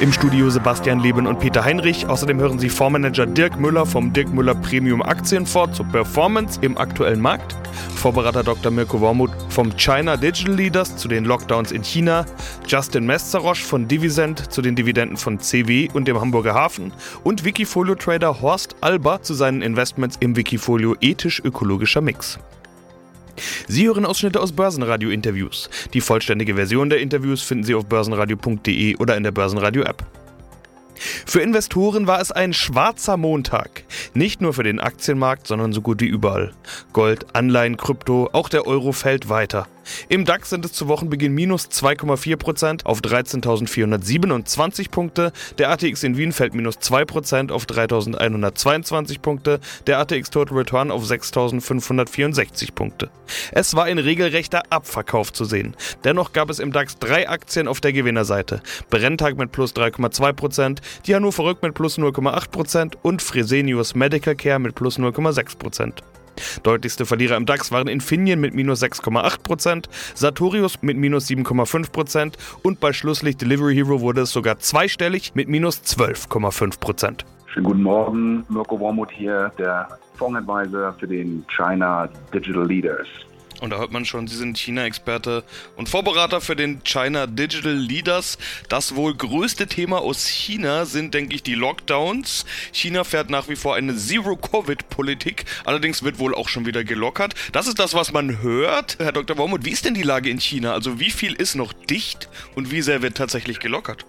Im Studio Sebastian Leben und Peter Heinrich. Außerdem hören Sie Fondsmanager Dirk Müller vom Dirk Müller Premium Aktienfonds zur Performance im aktuellen Markt. Vorberater Dr. Mirko Wormuth vom China Digital Leaders zu den Lockdowns in China. Justin Mesterosch von Divisent zu den Dividenden von CW und dem Hamburger Hafen. Und Wikifolio-Trader Horst Alba zu seinen Investments im Wikifolio ethisch-ökologischer Mix. Sie hören Ausschnitte aus Börsenradio-Interviews. Die vollständige Version der Interviews finden Sie auf börsenradio.de oder in der Börsenradio-App. Für Investoren war es ein schwarzer Montag. Nicht nur für den Aktienmarkt, sondern so gut wie überall. Gold, Anleihen, Krypto, auch der Euro fällt weiter. Im DAX sind es zu Wochenbeginn minus 2,4% auf 13.427 Punkte. Der ATX in Wien fällt minus 2% auf 3.122 Punkte. Der ATX Total Return auf 6.564 Punkte. Es war ein regelrechter Abverkauf zu sehen. Dennoch gab es im DAX drei Aktien auf der Gewinnerseite. Brenntag mit plus 3,2%, die Hannover Rück mit plus 0,8% und Fresenius Medical Care mit plus 0,6%. Deutlichste Verlierer im DAX waren Infineon mit minus 6,8%, Sartorius mit minus 7,5% und bei Schlusslicht Delivery Hero wurde es sogar zweistellig mit minus 12,5%. Schönen guten Morgen, Mirko Wormuth hier, der Fondsadvisor für den China Digital Leaders. Und da hört man schon, Sie sind China-Experte und Vorberater für den China Digital Leaders. Das wohl größte Thema aus China sind, denke ich, die Lockdowns. China fährt nach wie vor eine Zero-Covid-Politik. Allerdings wird wohl auch schon wieder gelockert. Das ist das, was man hört. Herr Dr. Wormuth, wie ist denn die Lage in China? Also wie viel ist noch dicht und wie sehr wird tatsächlich gelockert?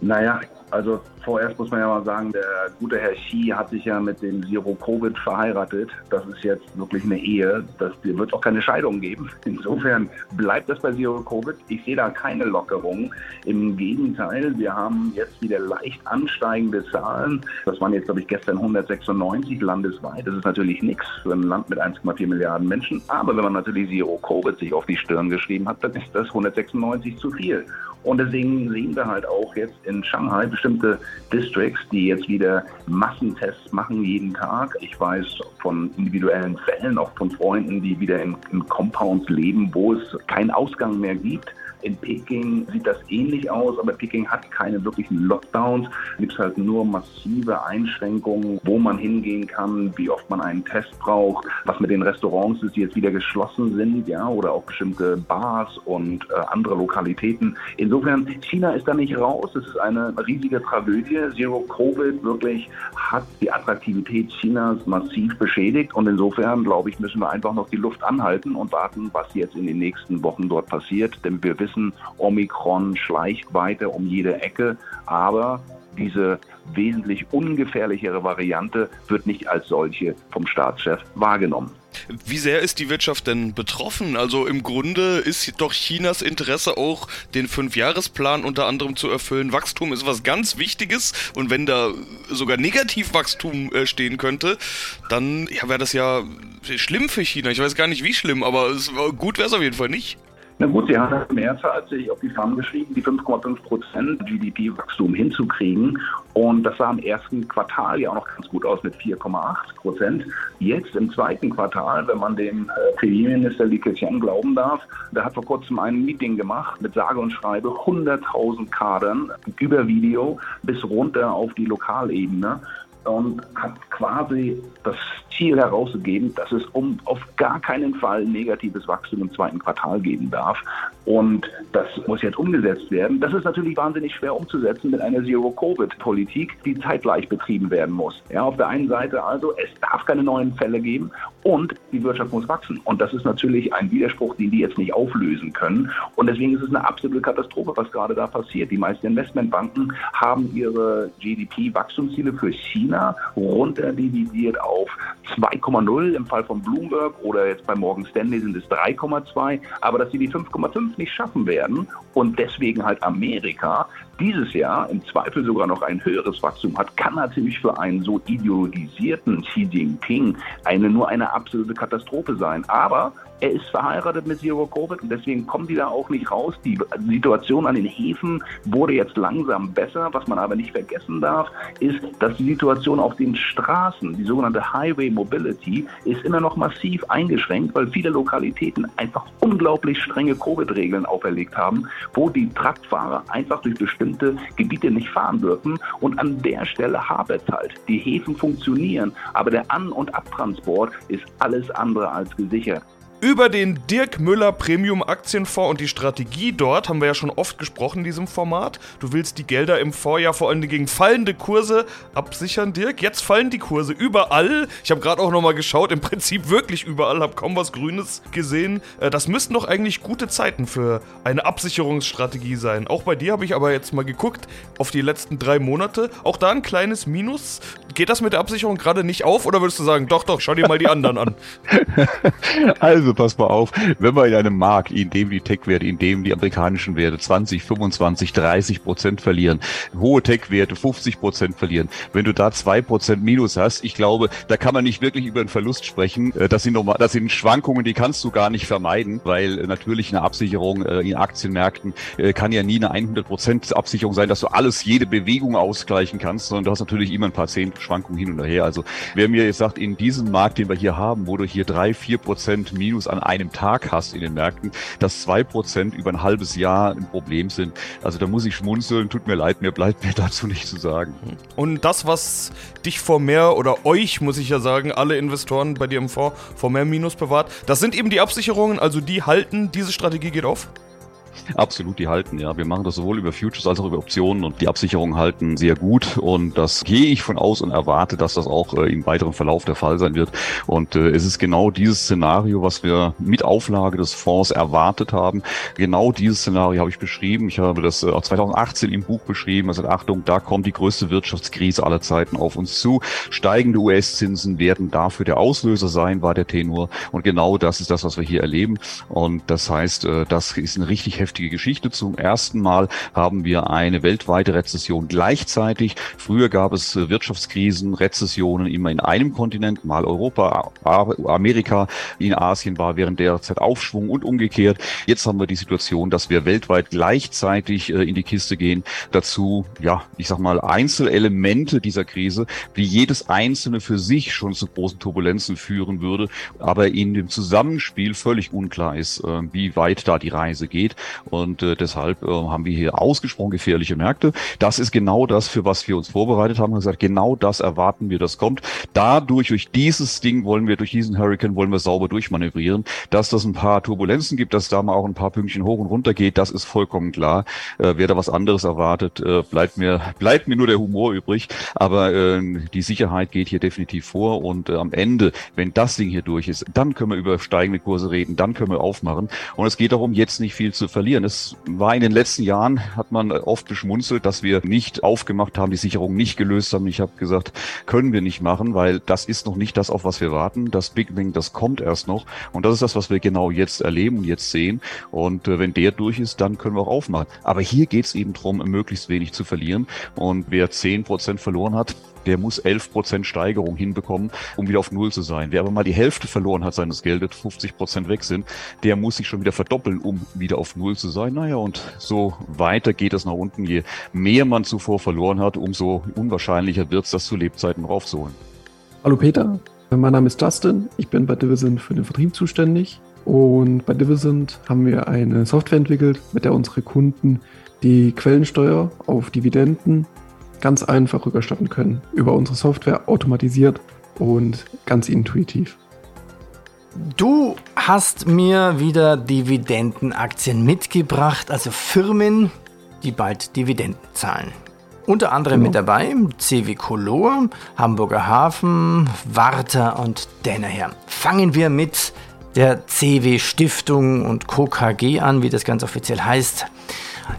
Naja, also vorerst muss man ja mal sagen, der gute Herr Xi hat sich ja mit dem Zero Covid verheiratet. Das ist jetzt wirklich eine Ehe. Das wird auch keine Scheidung geben. Insofern bleibt das bei Zero Covid. Ich sehe da keine Lockerung. Im Gegenteil, wir haben jetzt wieder leicht ansteigende Zahlen. Das waren jetzt, glaube ich, gestern 196 landesweit. Das ist natürlich nichts für ein Land mit 1,4 Milliarden Menschen. Aber wenn man natürlich Zero Covid sich auf die Stirn geschrieben hat, dann ist das 196 zu viel. Und deswegen sehen wir halt auch jetzt in Shanghai bestimmte Districts, die jetzt wieder Massentests machen jeden Tag. Ich weiß von individuellen Fällen, auch von Freunden, die wieder in, in Compounds leben, wo es keinen Ausgang mehr gibt. In Peking sieht das ähnlich aus, aber Peking hat keine wirklichen Lockdowns. Es gibt halt nur massive Einschränkungen, wo man hingehen kann, wie oft man einen Test braucht, was mit den Restaurants ist, die jetzt wieder geschlossen sind, ja, oder auch bestimmte Bars und äh, andere Lokalitäten. Insofern, China ist da nicht raus. Es ist eine riesige Tragödie. Zero Covid wirklich hat die Attraktivität Chinas massiv beschädigt und insofern, glaube ich, müssen wir einfach noch die Luft anhalten und warten, was jetzt in den nächsten Wochen dort passiert, denn wir wissen, wissen, Omikron schleicht weiter um jede Ecke, aber diese wesentlich ungefährlichere Variante wird nicht als solche vom Staatschef wahrgenommen. Wie sehr ist die Wirtschaft denn betroffen? Also im Grunde ist doch Chinas Interesse auch, den Fünfjahresplan unter anderem zu erfüllen. Wachstum ist was ganz Wichtiges und wenn da sogar Negativwachstum äh, stehen könnte, dann ja, wäre das ja schlimm für China. Ich weiß gar nicht, wie schlimm, aber es, gut wäre es auf jeden Fall nicht. Na gut, Sie haben im März hat sich auf die Fahnen geschrieben, die 5,5 Prozent GDP-Wachstum hinzukriegen. Und das sah im ersten Quartal ja auch noch ganz gut aus mit 4,8 Prozent. Jetzt im zweiten Quartal, wenn man dem äh, Premierminister Li Keqiang glauben darf, der hat vor kurzem ein Meeting gemacht mit sage und schreibe 100.000 Kadern über Video bis runter auf die Lokalebene und hat quasi das Ziel herausgegeben, dass es um auf gar keinen Fall negatives Wachstum im zweiten Quartal geben darf. Und das muss jetzt umgesetzt werden. Das ist natürlich wahnsinnig schwer umzusetzen mit einer Zero-Covid-Politik, die zeitgleich betrieben werden muss. Ja, auf der einen Seite also, es darf keine neuen Fälle geben und die Wirtschaft muss wachsen. Und das ist natürlich ein Widerspruch, den die jetzt nicht auflösen können. Und deswegen ist es eine absolute Katastrophe, was gerade da passiert. Die meisten Investmentbanken haben ihre GDP-Wachstumsziele für China runterdividiert auf 2,0 im Fall von Bloomberg oder jetzt bei Morgan Stanley sind es 3,2, aber dass sie die 5,5 nicht schaffen werden und deswegen halt Amerika dieses Jahr im Zweifel sogar noch ein höheres Wachstum hat, kann natürlich für einen so ideologisierten Xi Jinping eine, nur eine absolute Katastrophe sein. Aber Er ist verheiratet mit Zero Covid und deswegen kommen die da auch nicht raus. Die Situation an den Häfen wurde jetzt langsam besser. Was man aber nicht vergessen darf, ist, dass die Situation auf den Straßen, die sogenannte Highway Mobility, ist immer noch massiv eingeschränkt, weil viele Lokalitäten einfach unglaublich strenge Covid-Regeln auferlegt haben, wo die Truckfahrer einfach durch bestimmte Gebiete nicht fahren dürfen. Und an der Stelle hapert es halt. Die Häfen funktionieren, aber der An- und Abtransport ist alles andere als gesichert. Über den Dirk Müller Premium Aktienfonds und die Strategie dort haben wir ja schon oft gesprochen in diesem Format. Du willst die Gelder im Vorjahr vor allem gegen fallende Kurse absichern, Dirk. Jetzt fallen die Kurse überall. Ich habe gerade auch nochmal geschaut, im Prinzip wirklich überall, habe kaum was Grünes gesehen. Äh, das müssten doch eigentlich gute Zeiten für eine Absicherungsstrategie sein. Auch bei dir habe ich aber jetzt mal geguckt auf die letzten drei Monate. Auch da ein kleines Minus. Geht das mit der Absicherung gerade nicht auf oder würdest du sagen, doch, doch, schau dir mal die anderen an? also also pass mal auf, wenn wir in einem Markt, in dem die Tech-Werte, in dem die amerikanischen Werte 20, 25, 30 Prozent verlieren, hohe Tech-Werte 50 Prozent verlieren, wenn du da zwei Prozent Minus hast, ich glaube, da kann man nicht wirklich über einen Verlust sprechen. Äh, das sind, normal, das sind Schwankungen, die kannst du gar nicht vermeiden, weil äh, natürlich eine Absicherung äh, in Aktienmärkten kann ja nie eine 100 Prozent Absicherung sein, dass du alles, jede Bewegung ausgleichen kannst, sondern du hast natürlich immer ein paar zehn Schwankungen hin und her. Also wer mir jetzt sagt, in diesem Markt, den wir hier haben, wo du hier drei, vier Prozent Minus News an einem Tag hast in den Märkten, dass zwei Prozent über ein halbes Jahr ein Problem sind. Also da muss ich schmunzeln, tut mir leid, mir bleibt mir dazu nicht zu sagen. Und das, was dich vor mehr oder euch, muss ich ja sagen, alle Investoren bei dir im Fonds vor mehr Minus bewahrt, das sind eben die Absicherungen, also die halten, diese Strategie geht auf? Absolut, die halten, ja. Wir machen das sowohl über Futures als auch über Optionen und die Absicherungen halten sehr gut und das gehe ich von aus und erwarte, dass das auch äh, im weiteren Verlauf der Fall sein wird. Und äh, es ist genau dieses Szenario, was wir mit Auflage des Fonds erwartet haben. Genau dieses Szenario habe ich beschrieben. Ich habe das äh, 2018 im Buch beschrieben. Also Achtung, da kommt die größte Wirtschaftskrise aller Zeiten auf uns zu. Steigende US-Zinsen werden dafür der Auslöser sein, war der Tenor. Und genau das ist das, was wir hier erleben. Und das heißt, äh, das ist eine richtig heftige heftige Geschichte. Zum ersten Mal haben wir eine weltweite Rezession gleichzeitig. Früher gab es äh, Wirtschaftskrisen, Rezessionen immer in einem Kontinent, mal Europa, Amerika, in Asien war während der Zeit Aufschwung und umgekehrt. Jetzt haben wir die Situation, dass wir weltweit gleichzeitig äh, in die Kiste gehen. Dazu, ja, ich sag mal, Einzelelemente dieser Krise, wie jedes einzelne für sich schon zu großen Turbulenzen führen würde, aber in dem Zusammenspiel völlig unklar ist, äh, wie weit da die Reise geht. Und äh, deshalb äh, haben wir hier ausgesprochen gefährliche Märkte. Das ist genau das, für was wir uns vorbereitet haben. Wir haben gesagt, genau das erwarten wir, das kommt. Dadurch, durch dieses Ding wollen wir, durch diesen Hurricane wollen wir sauber durchmanövrieren. Dass das ein paar Turbulenzen gibt, dass da mal auch ein paar Pünktchen hoch und runter geht, das ist vollkommen klar. Äh, wer da was anderes erwartet, äh, bleibt mir, bleibt mir nur der Humor übrig. Aber äh, die Sicherheit geht hier definitiv vor. Und äh, am Ende, wenn das Ding hier durch ist, dann können wir über steigende Kurse reden, dann können wir aufmachen. Und es geht darum, jetzt nicht viel zu verlieren verlieren. Es war in den letzten Jahren, hat man oft beschmunzelt, dass wir nicht aufgemacht haben, die Sicherung nicht gelöst haben. Ich habe gesagt, können wir nicht machen, weil das ist noch nicht das, auf was wir warten. Das Big Bang, das kommt erst noch. Und das ist das, was wir genau jetzt erleben und jetzt sehen. Und äh, wenn der durch ist, dann können wir auch aufmachen. Aber hier geht es eben darum, möglichst wenig zu verlieren. Und wer zehn Prozent verloren hat, der muss 11% Steigerung hinbekommen, um wieder auf Null zu sein. Wer aber mal die Hälfte verloren hat seines Geldes, 50% weg sind, der muss sich schon wieder verdoppeln, um wieder auf Null zu sein. Naja, und so weiter geht es nach unten. Je mehr man zuvor verloren hat, umso unwahrscheinlicher wird es, das zu Lebzeiten noch aufzuholen. Hallo Peter, mein Name ist Dustin. Ich bin bei Divisent für den Vertrieb zuständig. Und bei Divisent haben wir eine Software entwickelt, mit der unsere Kunden die Quellensteuer auf Dividenden ganz einfach rückerstatten können. Über unsere Software automatisiert und ganz intuitiv. Du hast mir wieder Dividendenaktien mitgebracht, also Firmen, die bald Dividenden zahlen. Unter anderem genau. mit dabei CW Color, Hamburger Hafen, Warta und Danaher. Fangen wir mit der CW Stiftung und Co. KG an, wie das ganz offiziell heißt.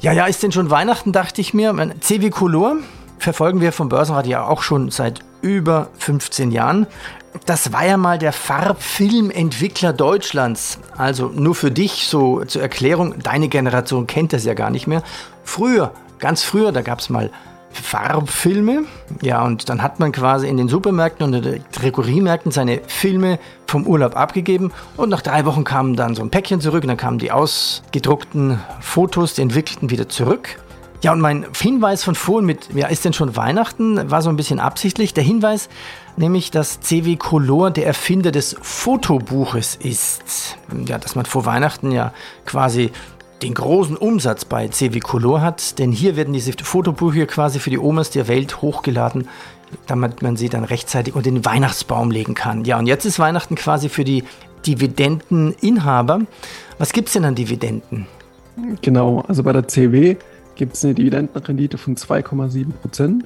Ja, ja, ist denn schon Weihnachten, dachte ich mir. CW Color verfolgen wir vom Börsenrat ja auch schon seit über 15 Jahren. Das war ja mal der Farbfilmentwickler Deutschlands. Also nur für dich so zur Erklärung, deine Generation kennt das ja gar nicht mehr. Früher, ganz früher, da gab es mal Farbfilme. Ja, und dann hat man quasi in den Supermärkten und in den Drogeriemärkten seine Filme vom Urlaub abgegeben. Und nach drei Wochen kam dann so ein Päckchen zurück und dann kamen die ausgedruckten Fotos, die entwickelten wieder zurück. Ja, und mein Hinweis von vorhin mit, ja, ist denn schon Weihnachten, war so ein bisschen absichtlich. Der Hinweis, nämlich, dass CW Color der Erfinder des Fotobuches ist. Ja, dass man vor Weihnachten ja quasi den großen Umsatz bei CW Color hat, denn hier werden diese Fotobücher quasi für die Omas der Welt hochgeladen, damit man sie dann rechtzeitig unter den Weihnachtsbaum legen kann. Ja, und jetzt ist Weihnachten quasi für die Dividendeninhaber. Was gibt es denn an Dividenden? Genau, also bei der CW gibt es eine Dividendenrendite von 2,7 Prozent.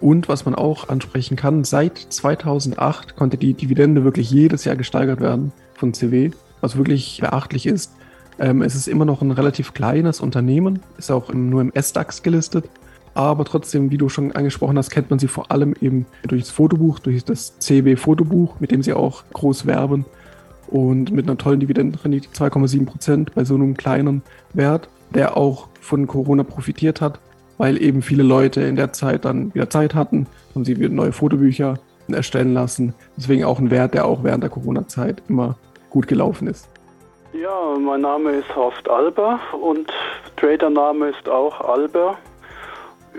Und was man auch ansprechen kann, seit 2008 konnte die Dividende wirklich jedes Jahr gesteigert werden von CW, was wirklich beachtlich ist. Ähm, es ist immer noch ein relativ kleines Unternehmen, ist auch im, nur im S-DAX gelistet. Aber trotzdem, wie du schon angesprochen hast, kennt man sie vor allem eben durch das Fotobuch, durch das CW-Fotobuch, mit dem sie auch groß werben. Und mit einer tollen Dividendenrendite 2,7 Prozent bei so einem kleinen Wert, der auch von Corona profitiert hat, weil eben viele Leute in der Zeit dann wieder Zeit hatten und sie wieder neue Fotobücher erstellen lassen. Deswegen auch ein Wert, der auch während der Corona-Zeit immer gut gelaufen ist. Ja, mein Name ist Horst Alber und Tradername ist auch Alber.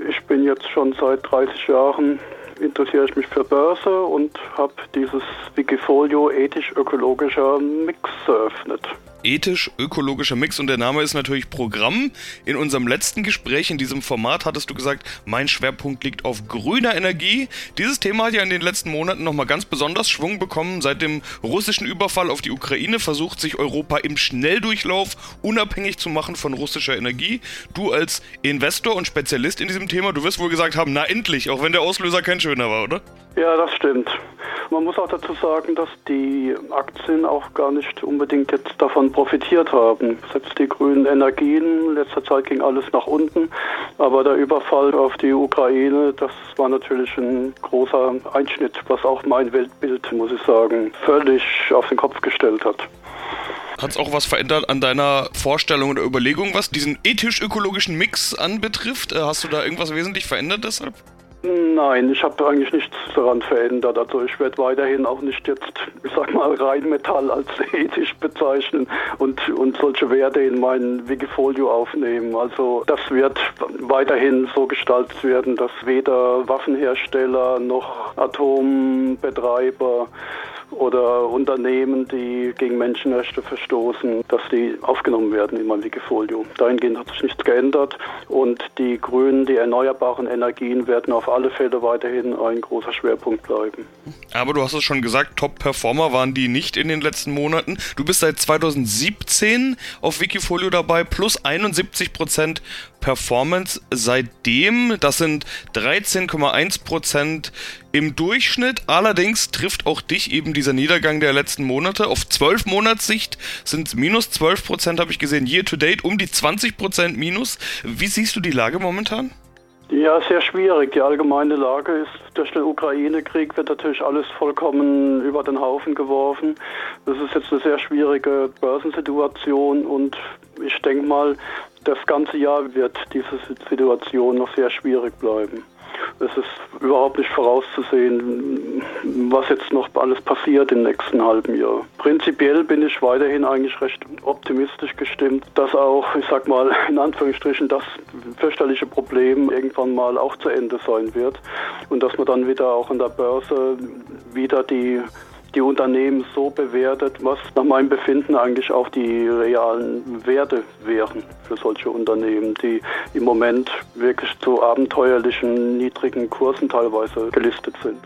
Ich bin jetzt schon seit 30 Jahren interessiere ich mich für Börse und habe dieses Wikifolio ethisch-ökologischer Mix eröffnet ethisch-ökologischer Mix und der Name ist natürlich Programm. In unserem letzten Gespräch in diesem Format hattest du gesagt, mein Schwerpunkt liegt auf grüner Energie. Dieses Thema hat ja in den letzten Monaten nochmal ganz besonders Schwung bekommen. Seit dem russischen Überfall auf die Ukraine versucht sich Europa im Schnelldurchlauf unabhängig zu machen von russischer Energie. Du als Investor und Spezialist in diesem Thema, du wirst wohl gesagt haben, na endlich, auch wenn der Auslöser kein schöner war, oder? Ja, das stimmt. Man muss auch dazu sagen, dass die Aktien auch gar nicht unbedingt jetzt davon profitiert haben. Selbst die grünen Energien, in letzter Zeit ging alles nach unten, aber der Überfall auf die Ukraine, das war natürlich ein großer Einschnitt, was auch mein Weltbild, muss ich sagen, völlig auf den Kopf gestellt hat. Hat es auch was verändert an deiner Vorstellung oder Überlegung, was diesen ethisch-ökologischen Mix anbetrifft? Äh, hast du da irgendwas wesentlich verändert deshalb? Nein, ich habe eigentlich nichts daran verändert. Also ich werde weiterhin auch nicht jetzt, ich sag mal, Rheinmetall als ethisch bezeichnen und, und solche Werte in mein Wikifolio aufnehmen. Also das wird weiterhin so gestaltet werden, dass weder Waffenhersteller noch Atombetreiber oder Unternehmen, die gegen Menschenrechte verstoßen, dass die aufgenommen werden in mein Wikifolio. Dahingehend hat sich nichts geändert und die grünen, die erneuerbaren Energien werden auf alle Fälle weiterhin ein großer Schwerpunkt bleiben. Aber du hast es schon gesagt, Top-Performer waren die nicht in den letzten Monaten. Du bist seit 2017 auf Wikifolio dabei, plus 71 Prozent Performance seitdem. Das sind 13,1 Prozent im Durchschnitt. Allerdings trifft auch dich eben dieser Niedergang der letzten Monate. Auf 12 Monatssicht sind es minus 12 Prozent, habe ich gesehen. Year to date um die 20 Prozent minus. Wie siehst du die Lage momentan? Ja, sehr schwierig. Die allgemeine Lage ist, durch den Ukraine-Krieg wird natürlich alles vollkommen über den Haufen geworfen. Das ist jetzt eine sehr schwierige Börsensituation und ich denke mal, das ganze Jahr wird diese Situation noch sehr schwierig bleiben. Es ist überhaupt nicht vorauszusehen, was jetzt noch alles passiert im nächsten halben Jahr. Prinzipiell bin ich weiterhin eigentlich recht optimistisch gestimmt, dass auch, ich sag mal, in Anführungsstrichen das fürchterliche Problem irgendwann mal auch zu Ende sein wird und dass man dann wieder auch an der Börse wieder die die Unternehmen so bewertet, was nach meinem Befinden eigentlich auch die realen Werte wären für solche Unternehmen, die im Moment wirklich zu abenteuerlichen niedrigen Kursen teilweise gelistet sind.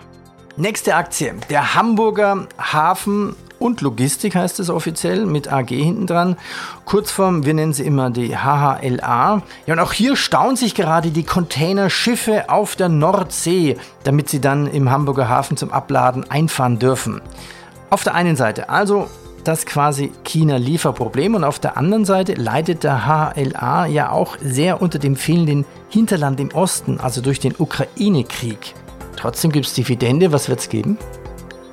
Nächste Aktie, der Hamburger Hafen und Logistik heißt es offiziell mit AG hinten dran. Kurzform, wir nennen sie immer die HHLA. Ja, und auch hier stauen sich gerade die Containerschiffe auf der Nordsee, damit sie dann im Hamburger Hafen zum Abladen einfahren dürfen. Auf der einen Seite also das quasi China-Lieferproblem und auf der anderen Seite leidet der HLA ja auch sehr unter dem fehlenden Hinterland im Osten, also durch den Ukraine-Krieg. Trotzdem gibt es Dividende, was wird es geben?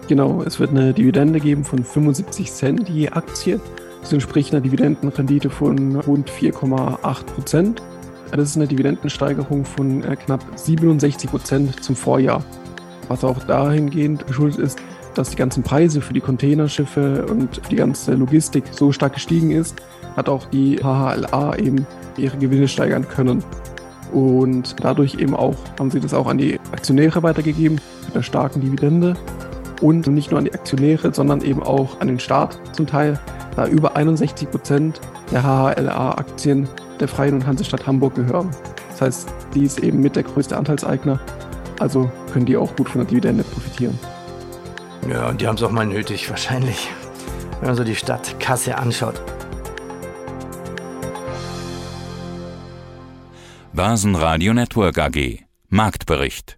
Genau, es wird eine Dividende geben von 75 Cent je Aktie. Das entspricht einer Dividendenrendite von rund 4,8 Prozent. Das ist eine Dividendensteigerung von äh, knapp 67 Prozent zum Vorjahr. Was auch dahingehend geschuldet ist, dass die ganzen Preise für die Containerschiffe und die ganze Logistik so stark gestiegen ist, hat auch die HHLA eben ihre Gewinne steigern können. Und dadurch eben auch haben sie das auch an die Aktionäre weitergegeben mit einer starken Dividende. Und nicht nur an die Aktionäre, sondern eben auch an den Staat zum Teil, da über 61 Prozent der HHLA-Aktien der Freien und Hansestadt Hamburg gehören. Das heißt, die ist eben mit der größte Anteilseigner, also können die auch gut von der Dividende profitieren. Ja, und die haben es auch mal nötig, wahrscheinlich, wenn man so die Stadtkasse anschaut. Börsenradio Network AG Marktbericht